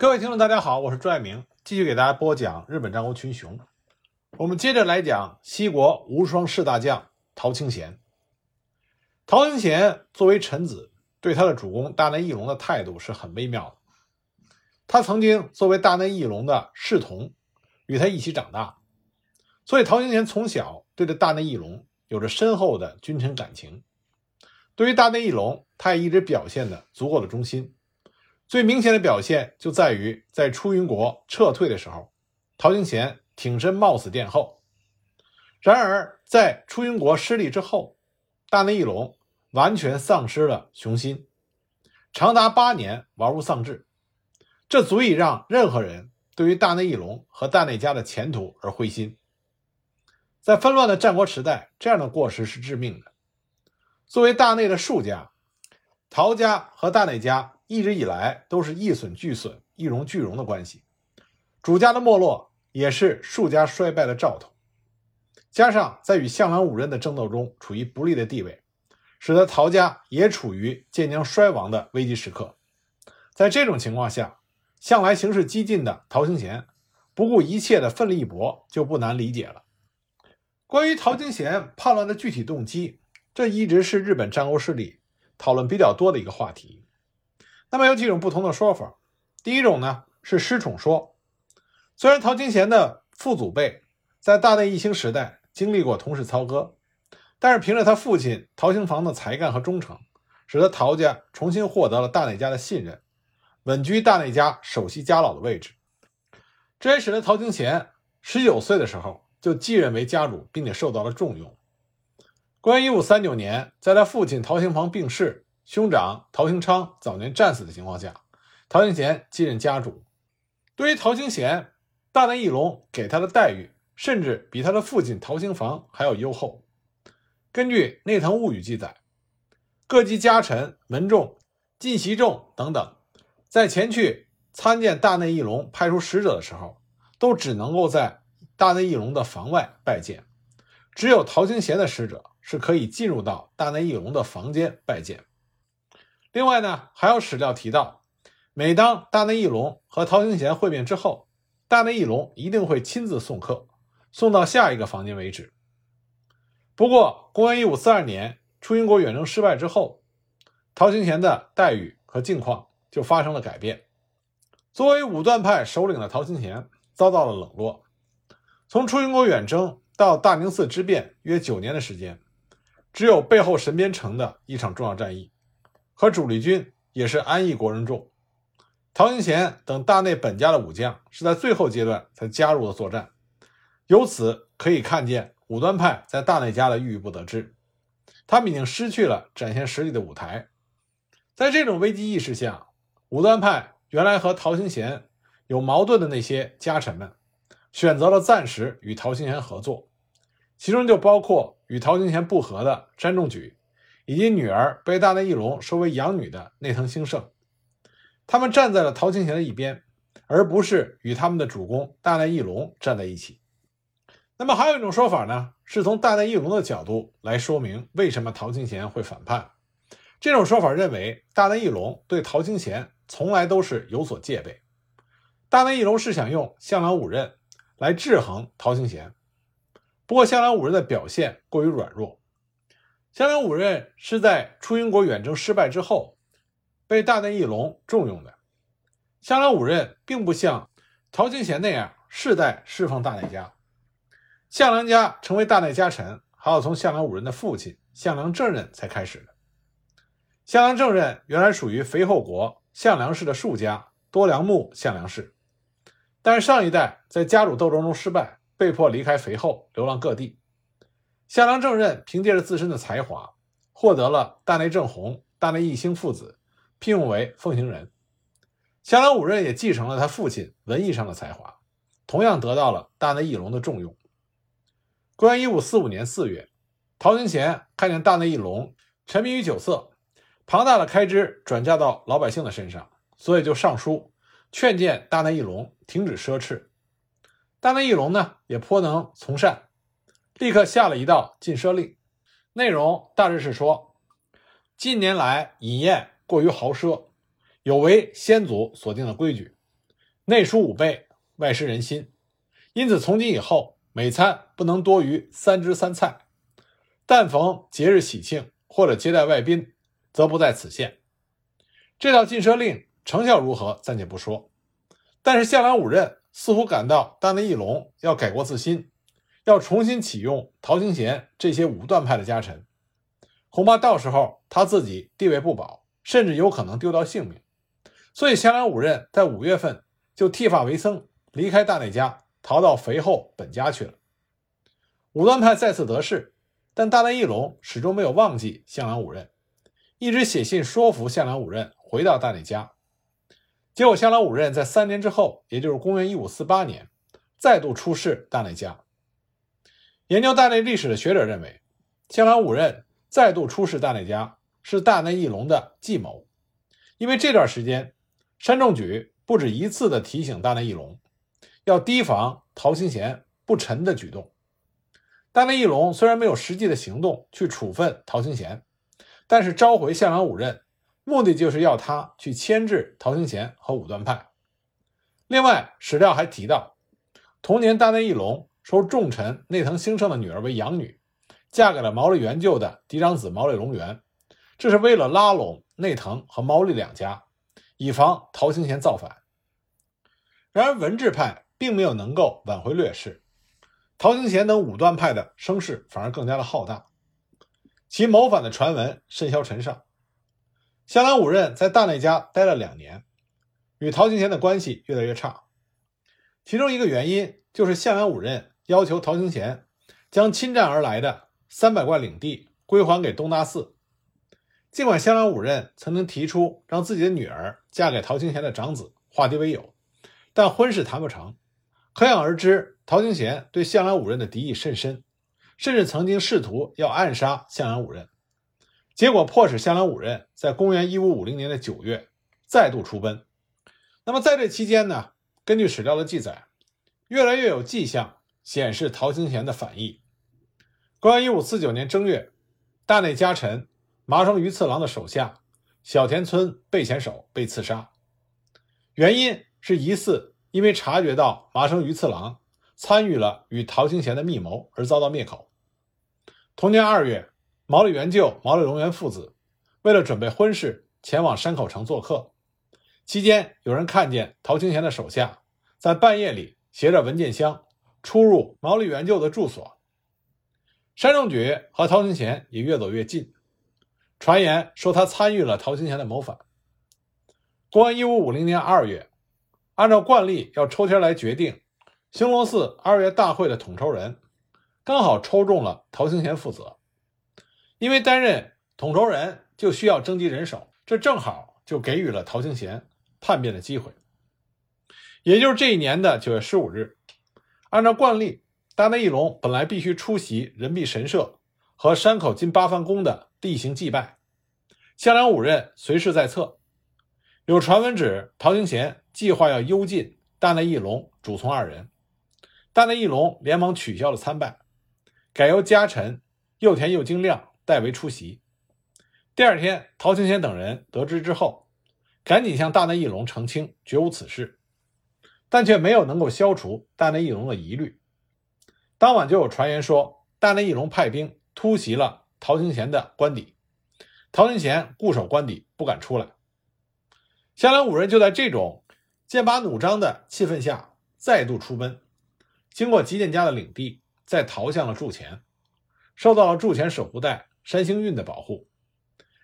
各位听众，大家好，我是朱爱明，继续给大家播讲日本战国群雄。我们接着来讲西国无双四大将陶清贤。陶清贤作为臣子，对他的主公大内义隆的态度是很微妙的。他曾经作为大内义隆的侍童，与他一起长大，所以陶清贤从小对着大内义隆有着深厚的君臣感情。对于大内义隆，他也一直表现的足够的忠心。最明显的表现就在于在出云国撤退的时候，陶清贤挺身冒死殿后。然而，在出云国失利之后，大内义隆完全丧失了雄心，长达八年玩物丧志，这足以让任何人对于大内义隆和大内家的前途而灰心。在纷乱的战国时代，这样的过失是致命的。作为大内的庶家，陶家和大内家。一直以来都是一损俱损、一荣俱荣的关系，主家的没落也是庶家衰败的兆头。加上在与项梁五任的争斗中处于不利的地位，使得陶家也处于渐将衰亡的危机时刻。在这种情况下，向来行事激进的陶清贤不顾一切的奋力一搏，就不难理解了。关于陶清贤叛乱的具体动机，这一直是日本战国势力讨论比较多的一个话题。那么有几种不同的说法。第一种呢是失宠说。虽然陶清贤的父祖辈在大内义兴时代经历过同室操戈，但是凭着他父亲陶兴房的才干和忠诚，使得陶家重新获得了大内家的信任，稳居大内家首席家老的位置。这也使得陶清贤十九岁的时候就继任为家主，并且受到了重用。公元一五三九年，在他父亲陶兴房病逝。兄长陶兴昌早年战死的情况下，陶兴贤继任家主。对于陶兴贤，大内义隆给他的待遇甚至比他的父亲陶兴房还要优厚。根据《内藤物语》记载，各级家臣、门众、进袭众等等，在前去参见大内义隆派出使者的时候，都只能够在大内义隆的房外拜见，只有陶兴贤的使者是可以进入到大内义隆的房间拜见。另外呢，还有史料提到，每当大内义隆和陶行贤会面之后，大内义隆一定会亲自送客，送到下一个房间为止。不过，公元一五四二年出云国远征失败之后，陶行贤的待遇和境况就发生了改变。作为武断派首领的陶行贤遭到了冷落。从出云国远征到大宁寺之变约九年的时间，只有背后神边城的一场重要战役。和主力军也是安邑国人众，陶行贤等大内本家的武将是在最后阶段才加入了作战，由此可以看见武端派在大内家的郁郁不得志，他们已经失去了展现实力的舞台。在这种危机意识下，武端派原来和陶行贤有矛盾的那些家臣们，选择了暂时与陶行贤合作，其中就包括与陶行贤不和的詹仲举。以及女儿被大内义隆收为养女的内藤兴盛，他们站在了陶清贤的一边，而不是与他们的主公大内义隆站在一起。那么还有一种说法呢，是从大内义隆的角度来说明为什么陶清贤会反叛。这种说法认为，大内义隆对陶清贤从来都是有所戒备，大内义隆是想用项梁五任来制衡陶清贤，不过项梁五任的表现过于软弱。项梁五任是在出云国远征失败之后，被大内义隆重用的。项梁五任并不像陶清贤那样世代侍奉大内家，项梁家成为大内家臣，还要从项梁五任的父亲项梁正任才开始的。项梁正任原来属于肥后国项梁氏的庶家多良木项梁氏，但上一代在家主斗争中失败，被迫离开肥后，流浪各地。项梁正任凭借着自身的才华，获得了大内正弘、大内义兴父子聘用为奉行人。项梁五任也继承了他父亲文艺上的才华，同样得到了大内义隆的重用。公元一五四五年四月，陶清贤看见大内义隆沉迷于酒色，庞大的开支转嫁到老百姓的身上，所以就上书劝谏大内义隆停止奢侈。大内义隆呢，也颇能从善。立刻下了一道禁奢令，内容大致是说：近年来饮宴过于豪奢，有违先祖所定的规矩，内疏武备，外失人心，因此从今以后，每餐不能多于三汁三菜。但逢节日喜庆或者接待外宾，则不在此限。这道禁奢令成效如何，暂且不说。但是向良五任似乎感到大内义隆要改过自新，要重新启用陶清贤这些武断派的家臣，恐怕到时候他自己地位不保，甚至有可能丢掉性命。所以向良五任在五月份就剃发为僧，离开大内家，逃到肥后本家去了。武断派再次得势。但大内义隆始终没有忘记向良五任，一直写信说服向良五任回到大内家。结果向良五任在三年之后，也就是公元一五四八年，再度出仕大内家。研究大内历史的学者认为，向良五任再度出仕大内家是大内义隆的计谋，因为这段时间山重举不止一次的提醒大内义隆，要提防陶清贤不臣的举动。大内义隆虽然没有实际的行动去处分陶清贤，但是召回向良五任，目的就是要他去牵制陶清贤和武断派。另外，史料还提到，同年大内义隆收重臣内藤兴盛的女儿为养女，嫁给了毛利元就的嫡长子毛利隆元，这是为了拉拢内藤和毛利两家，以防陶行贤造反。然而，文治派并没有能够挽回劣势。陶行贤等武断派的声势反而更加的浩大，其谋反的传闻甚嚣尘上。向良五任在大内家待了两年，与陶行贤的关系越来越差。其中一个原因就是向良五任要求陶清贤将侵占而来的三百贯领地归还给东大寺。尽管向良五任曾经提出让自己的女儿嫁给陶清贤的长子化敌为友，但婚事谈不成。可想而知。陶清贤对向良五任的敌意甚深，甚至曾经试图要暗杀向良五任，结果迫使向良五任在公元一五五零年的九月再度出奔。那么在这期间呢？根据史料的记载，越来越有迹象显示陶清贤的反意。公元一五四九年正月，大内家臣麻生余次郎的手下小田村备前守被刺杀，原因是疑似因为察觉到麻生余次郎。参与了与陶清贤的密谋而遭到灭口。同年二月，毛利元就、毛利隆元父子为了准备婚事，前往山口城做客。期间，有人看见陶清贤的手下在半夜里携着文件箱出入毛利元就的住所。山政举和陶清贤也越走越近，传言说他参与了陶清贤的谋反。公元一五五零年二月，按照惯例要抽签来决定。兴隆寺二月大会的统筹人刚好抽中了陶清贤负责，因为担任统筹人就需要征集人手，这正好就给予了陶清贤叛变的机会。也就是这一年的九月十五日，按照惯例，大内义隆本来必须出席人臂神社和山口金八幡宫的例行祭拜，向良五任随侍在侧。有传闻指陶清贤计划要幽禁大内义隆主从二人。大内义隆连忙取消了参拜，改由家臣右田右京亮代为出席。第二天，陶清贤等人得知之后，赶紧向大内义隆澄清绝无此事，但却没有能够消除大内义隆的疑虑。当晚就有传言说，大内义隆派兵突袭了陶行贤的官邸，陶行贤固守官邸不敢出来。香兰五人就在这种剑拔弩张的气氛下再度出奔。经过吉田家的领地，再逃向了筑前，受到了筑前守护代山星运的保护。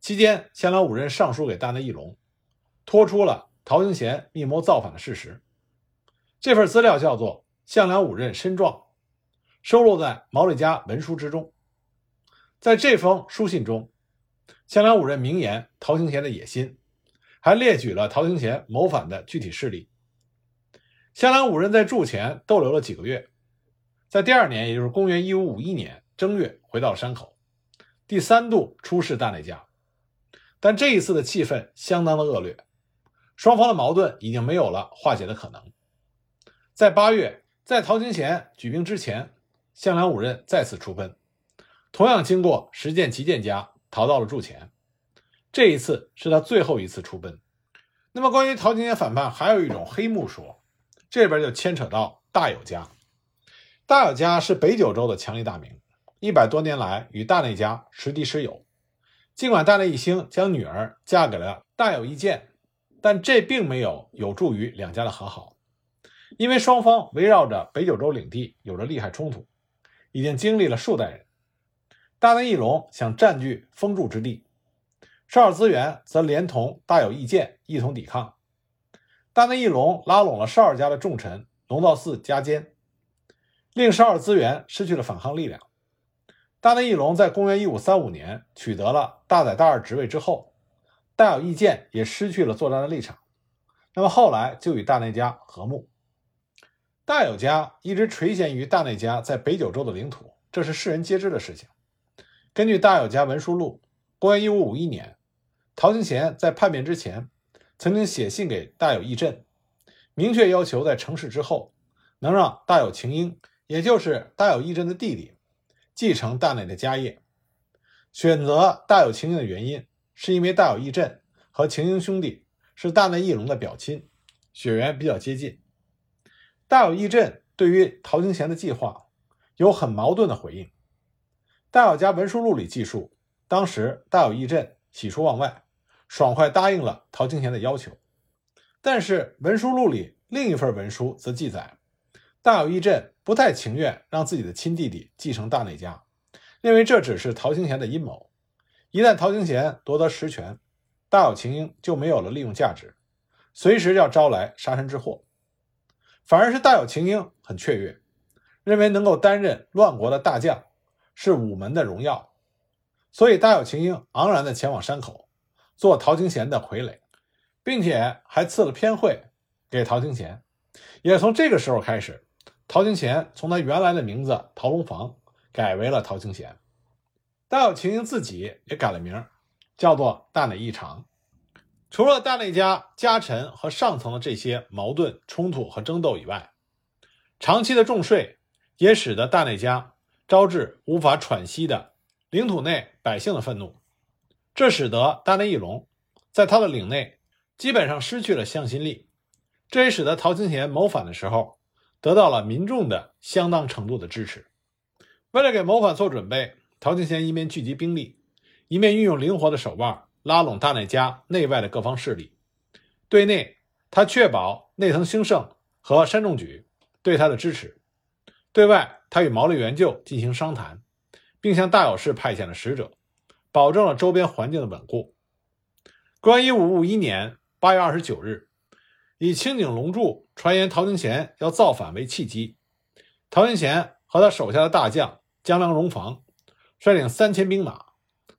期间，香兰五人上书给大内义隆，托出了陶行贤密谋造反的事实。这份资料叫做《向良五任申状》，收录在毛利家文书之中。在这封书信中，向良五任明言陶行贤的野心，还列举了陶行贤谋反的具体事例。向良五人在筑前逗留了几个月，在第二年，也就是公元一五五一年正月，回到了山口，第三度出使大内家。但这一次的气氛相当的恶劣，双方的矛盾已经没有了化解的可能。在八月，在陶清贤举兵之前，向良五任再次出奔，同样经过石见吉见家，逃到了筑前。这一次是他最后一次出奔。那么，关于陶清贤反叛，还有一种黑幕说。这边就牵扯到大友家。大友家是北九州的强力大名，一百多年来与大内家时敌时友。尽管大内义兴将女儿嫁给了大友义建，但这并没有有助于两家的和好，因为双方围绕着北九州领地有着利害冲突，已经经历了数代人。大内义隆想占据封住之地，少尔资源则连同大友义建一同抵抗。大内义隆拉拢了少尔家的重臣龙造寺家坚。令少尔资源失去了反抗力量。大内义隆在公元一五三五年取得了大宰大二职位之后，大有义建也失去了作战的立场。那么后来就与大内家和睦。大有家一直垂涎于大内家在北九州的领土，这是世人皆知的事情。根据大有家文书录，公元一五五一年，陶行贤在叛变之前，曾经写信给大有义镇，明确要求在成事之后，能让大有晴英。也就是大有义镇的弟弟继承大内的家业，选择大有晴英的原因，是因为大有义镇和晴英兄弟是大内义隆的表亲，血缘比较接近。大有义镇对于陶清贤的计划有很矛盾的回应。大有家文书录里记述，当时大有义镇喜出望外，爽快答应了陶清贤的要求。但是文书录里另一份文书则记载。大有义镇不太情愿让自己的亲弟弟继承大内家，认为这只是陶清贤的阴谋。一旦陶清贤夺得实权，大有晴英就没有了利用价值，随时要招来杀身之祸。反而是大有晴英很雀跃，认为能够担任乱国的大将是武门的荣耀，所以大有晴英昂然地前往山口，做陶清贤的傀儡，并且还赐了偏会给陶清贤。也从这个时候开始。陶清贤从他原来的名字陶龙房改为了陶清贤，大有晴英自己也改了名，叫做大内义长。除了大内家家臣和上层的这些矛盾冲突和争斗以外，长期的重税也使得大内家招致无法喘息的领土内百姓的愤怒，这使得大内义隆在他的领内基本上失去了向心力，这也使得陶清贤谋反的时候。得到了民众的相当程度的支持。为了给谋反做准备，陶清贤一面聚集兵力，一面运用灵活的手腕拉拢大内家内外的各方势力。对内，他确保内藤兴盛和山重举对他的支持；对外，他与毛利元就进行商谈，并向大有氏派遣了使者，保证了周边环境的稳固。关于五五一年八月二十九日。以清井龙柱传言陶清贤要造反为契机，陶清贤和他手下的大将江良荣房率领三千兵马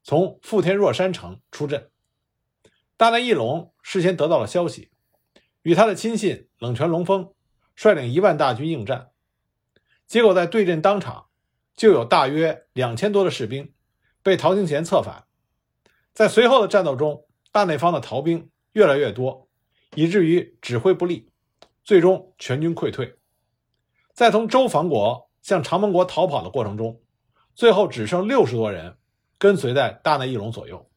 从富天若山城出阵。大内义隆事先得到了消息，与他的亲信冷泉龙丰率领一万大军应战，结果在对阵当场就有大约两千多的士兵被陶清贤策反。在随后的战斗中，大内方的逃兵越来越多。以至于指挥不力，最终全军溃退。在从周防国向长门国逃跑的过程中，最后只剩六十多人跟随在大内义隆左右。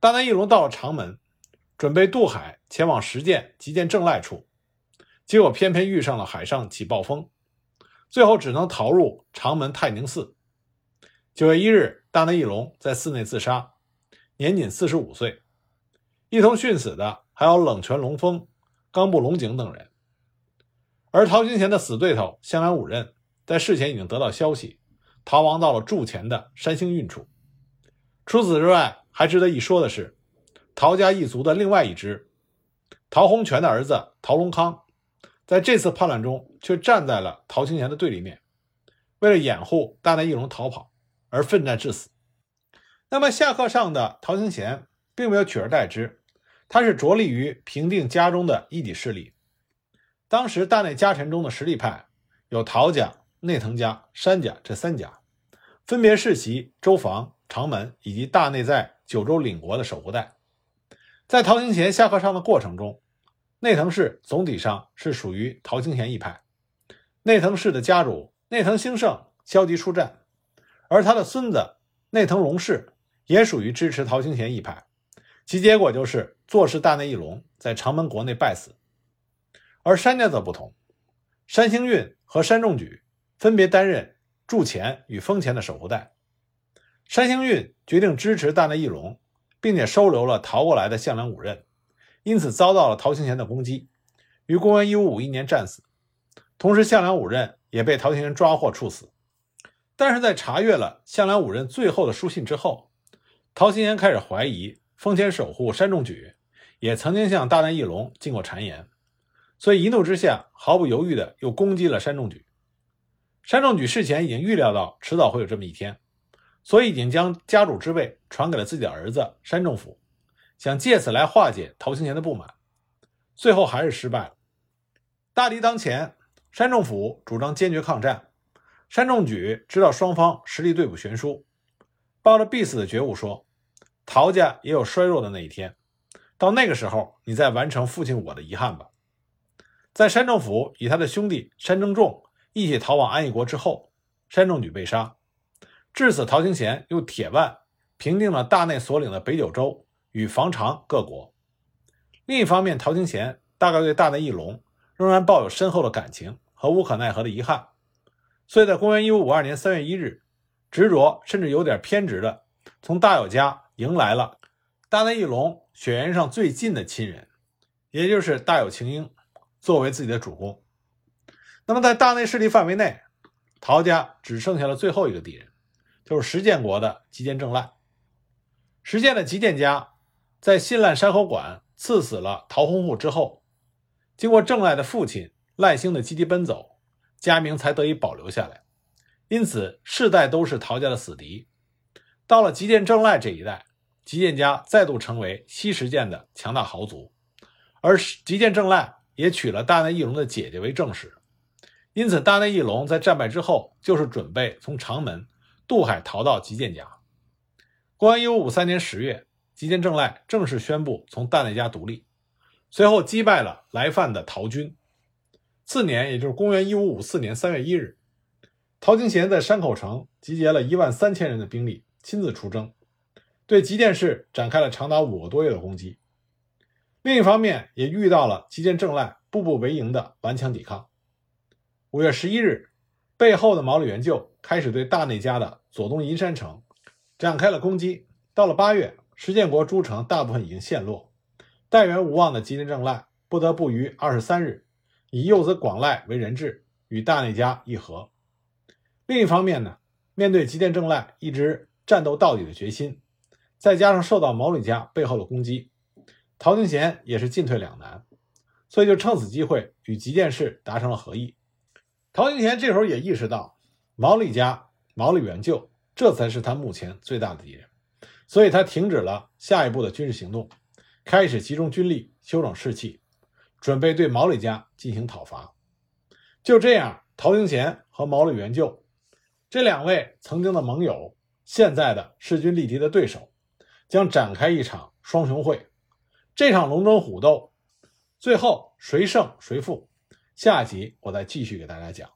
大内义隆到了长门，准备渡海前往石见急见正赖处，结果偏偏遇上了海上起暴风，最后只能逃入长门泰宁寺。九月一日，大内义隆在寺内自杀，年仅四十五岁。一同殉死的。还有冷泉龙峰、冈部龙井等人，而陶清贤的死对头香兰五任在事前已经得到消息，逃亡到了筑前的山星运处。除此之外，还值得一说的是，陶家一族的另外一支陶洪全的儿子陶隆康，在这次叛乱中却站在了陶清贤的对立面，为了掩护大内义隆逃跑而奋战致死。那么下课上的陶清贤并没有取而代之。他是着力于平定家中的一己势力。当时大内家臣中的实力派有陶家、内藤家、山家这三家，分别世袭周防、长门以及大内在九州领国的守护带。在陶清贤下课上的过程中，内藤氏总体上是属于陶清贤一派。内藤氏的家主内藤兴盛消极出战，而他的孙子内藤荣氏也属于支持陶清贤一派。其结果就是坐视大内义隆在长门国内败死，而山家则不同，山兴运和山重举分别担任筑前与封前的守护带。山兴运决定支持大内义隆，并且收留了逃过来的项梁五任，因此遭到了陶行贤的攻击，于公元一五五一年战死。同时，项梁五任也被陶行贤抓获处死。但是在查阅了项梁五任最后的书信之后，陶行贤开始怀疑封前守护山重举也曾经向大内义隆进过谗言。所以一怒之下，毫不犹豫地又攻击了山重举。山重举事前已经预料到迟早会有这么一天，所以已经将家主之位传给了自己的儿子山重辅，想借此来化解陶行贤的不满。最后还是失败了。大敌当前，山重辅主张坚决抗战。山重举知道双方实力对不悬殊，抱着必死的觉悟说：“陶家也有衰弱的那一天，到那个时候，你再完成父亲我的遗憾吧。”在山政府与他的兄弟山正仲一起逃往安义国之后，山重举被杀。至此，陶行贤用铁腕平定了大内所领的北九州与房长各国。另一方面，陶行贤大概对大内义隆仍然抱有深厚的感情和无可奈何的遗憾，所以在公元一五五二年三月一日，执着甚至有点偏执的从大友家迎来了大内义隆血缘上最近的亲人，也就是大友晴英。作为自己的主公，那么在大内势力范围内，陶家只剩下了最后一个敌人，就是石建国的吉见正赖。石建的吉见家在信烂山口馆赐死了陶洪户之后，经过正赖的父亲赖兴的积极奔走，家名才得以保留下来。因此，世代都是陶家的死敌。到了吉见正赖这一代，吉见家再度成为西石建的强大豪族，而吉见正赖。也娶了大内义隆的姐姐为正室，因此大内义隆在战败之后，就是准备从长门渡海逃到吉见家。公元一五五三年十月，吉见正赖正式宣布从大内家独立，随后击败了来犯的陶军。次年，也就是公元一五五四年三月一日，陶行贤在山口城集结了一万三千人的兵力，亲自出征，对吉见市展开了长达五个多月的攻击。另一方面，也遇到了吉见正赖步步为营的顽强抵抗。五月十一日，背后的毛利元就开始对大内家的左东银山城展开了攻击。到了八月，石建国诸城大部分已经陷落，待援无望的吉见正赖不得不于二十三日以幼子广赖为人质，与大内家议和。另一方面呢，面对吉见正赖一直战斗到底的决心，再加上受到毛利家背后的攻击。陶行贤也是进退两难，所以就趁此机会与吉见氏达成了和议。陶行贤这时候也意识到毛利家、毛利元就这才是他目前最大的敌人，所以他停止了下一步的军事行动，开始集中军力休整士气，准备对毛利家进行讨伐。就这样，陶行贤和毛利元就这两位曾经的盟友，现在的势均力敌的对手，将展开一场双雄会。这场龙争虎斗，最后谁胜谁负？下集我再继续给大家讲。